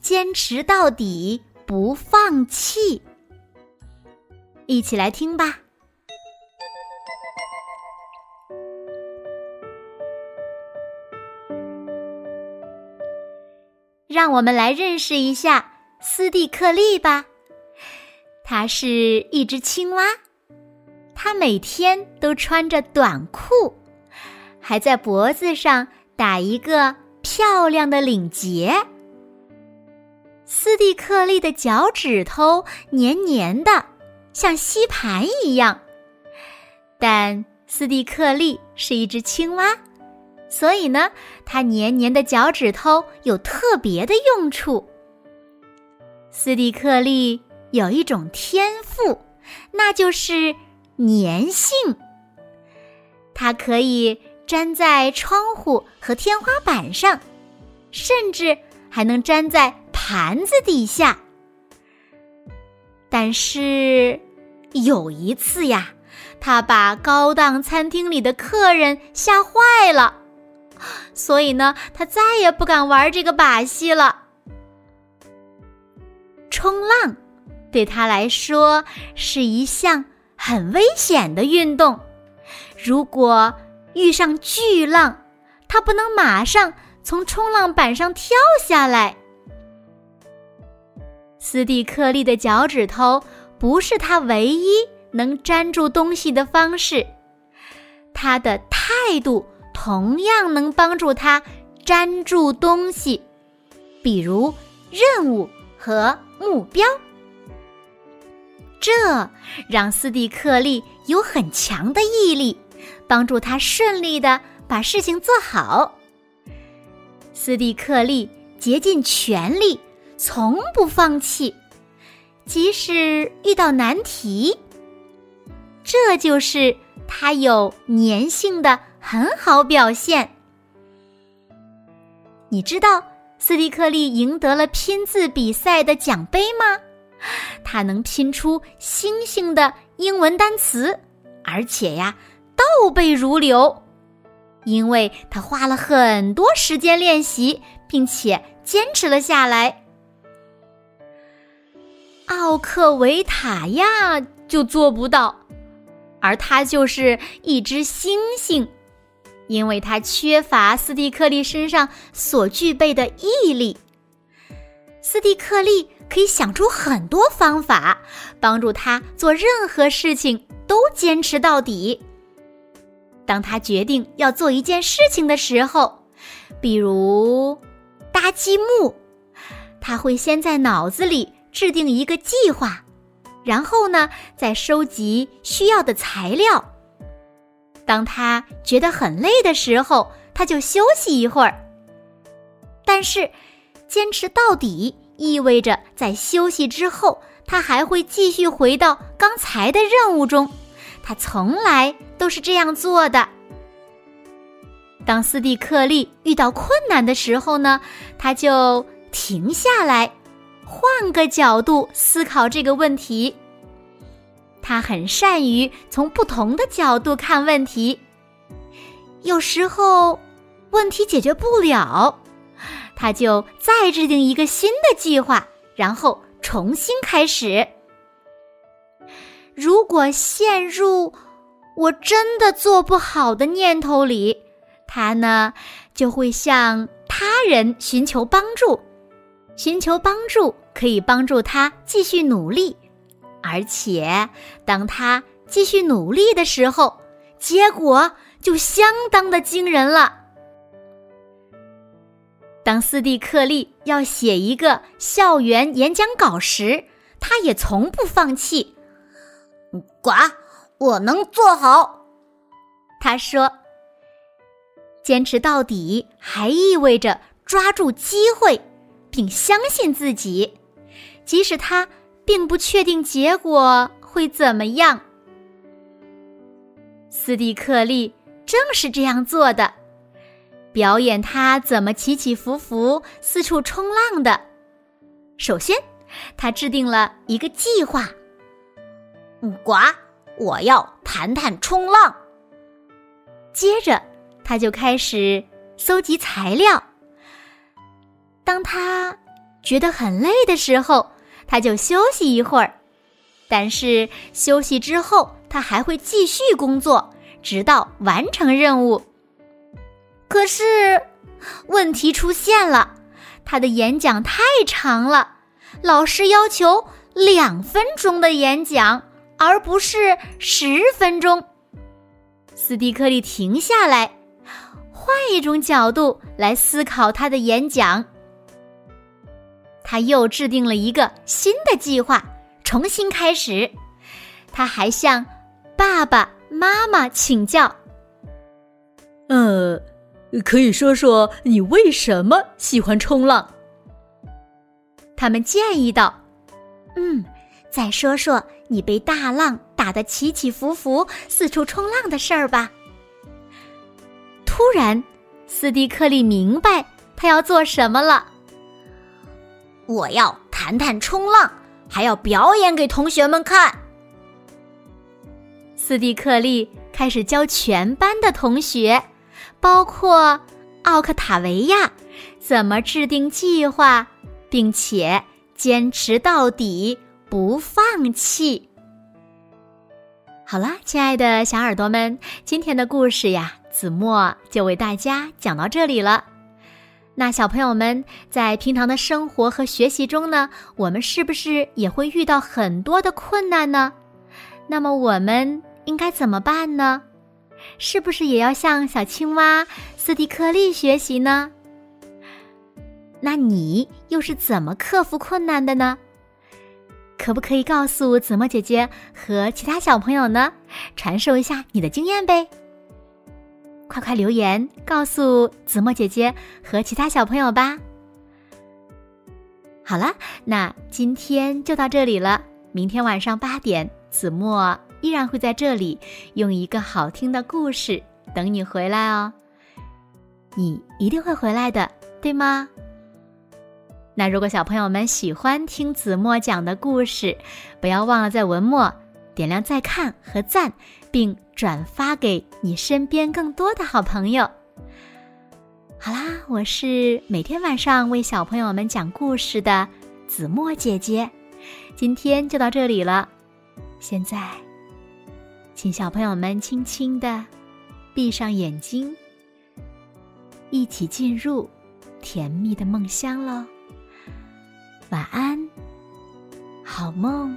坚持到底不放弃》。一起来听吧。让我们来认识一下斯蒂克利吧。它是一只青蛙，它每天都穿着短裤。还在脖子上打一个漂亮的领结。斯蒂克利的脚趾头黏黏的，像吸盘一样。但斯蒂克利是一只青蛙，所以呢，它黏黏的脚趾头有特别的用处。斯蒂克利有一种天赋，那就是粘性。它可以。粘在窗户和天花板上，甚至还能粘在盘子底下。但是有一次呀，他把高档餐厅里的客人吓坏了，所以呢，他再也不敢玩这个把戏了。冲浪对他来说是一项很危险的运动，如果。遇上巨浪，他不能马上从冲浪板上跳下来。斯蒂克利的脚趾头不是他唯一能粘住东西的方式，他的态度同样能帮助他粘住东西，比如任务和目标。这让斯蒂克利有很强的毅力。帮助他顺利的把事情做好。斯蒂克利竭尽全力，从不放弃，即使遇到难题。这就是他有粘性的很好表现。你知道斯蒂克利赢得了拼字比赛的奖杯吗？他能拼出星星的英文单词，而且呀。倒背如流，因为他花了很多时间练习，并且坚持了下来。奥克维塔亚就做不到，而他就是一只猩猩，因为他缺乏斯蒂克利身上所具备的毅力。斯蒂克利可以想出很多方法，帮助他做任何事情都坚持到底。当他决定要做一件事情的时候，比如搭积木，他会先在脑子里制定一个计划，然后呢，再收集需要的材料。当他觉得很累的时候，他就休息一会儿。但是，坚持到底意味着在休息之后，他还会继续回到刚才的任务中。他从来都是这样做的。当斯蒂克利遇到困难的时候呢，他就停下来，换个角度思考这个问题。他很善于从不同的角度看问题。有时候问题解决不了，他就再制定一个新的计划，然后重新开始。如果陷入我真的做不好的念头里，他呢就会向他人寻求帮助。寻求帮助可以帮助他继续努力，而且当他继续努力的时候，结果就相当的惊人了。当斯蒂克利要写一个校园演讲稿时，他也从不放弃。呱，我能做好。他说：“坚持到底，还意味着抓住机会，并相信自己，即使他并不确定结果会怎么样。斯蒂克利正是这样做的，表演他怎么起起伏伏、四处冲浪的。首先，他制定了一个计划。呱，我要谈谈冲浪。接着，他就开始搜集材料。当他觉得很累的时候，他就休息一会儿。但是休息之后，他还会继续工作，直到完成任务。可是，问题出现了，他的演讲太长了，老师要求两分钟的演讲，而不是十分钟。斯蒂克利停下来，换一种角度来思考他的演讲。他又制定了一个新的计划，重新开始。他还向爸爸妈妈请教：“呃，可以说说你为什么喜欢冲浪？”他们建议道：“嗯，再说说你被大浪打得起起伏伏、四处冲浪的事儿吧。”突然，斯蒂克利明白他要做什么了。我要谈谈冲浪，还要表演给同学们看。斯蒂克利开始教全班的同学，包括奥克塔维亚，怎么制定计划，并且坚持到底，不放弃。好啦，亲爱的小耳朵们，今天的故事呀，子墨就为大家讲到这里了。那小朋友们在平常的生活和学习中呢，我们是不是也会遇到很多的困难呢？那么我们应该怎么办呢？是不是也要向小青蛙斯蒂克利学习呢？那你又是怎么克服困难的呢？可不可以告诉子墨姐姐和其他小朋友呢？传授一下你的经验呗。快快留言告诉子墨姐姐和其他小朋友吧。好了，那今天就到这里了。明天晚上八点，子墨依然会在这里用一个好听的故事等你回来哦。你一定会回来的，对吗？那如果小朋友们喜欢听子墨讲的故事，不要忘了在文末点亮再看和赞，并。转发给你身边更多的好朋友。好啦，我是每天晚上为小朋友们讲故事的子墨姐姐，今天就到这里了。现在，请小朋友们轻轻的闭上眼睛，一起进入甜蜜的梦乡喽。晚安，好梦。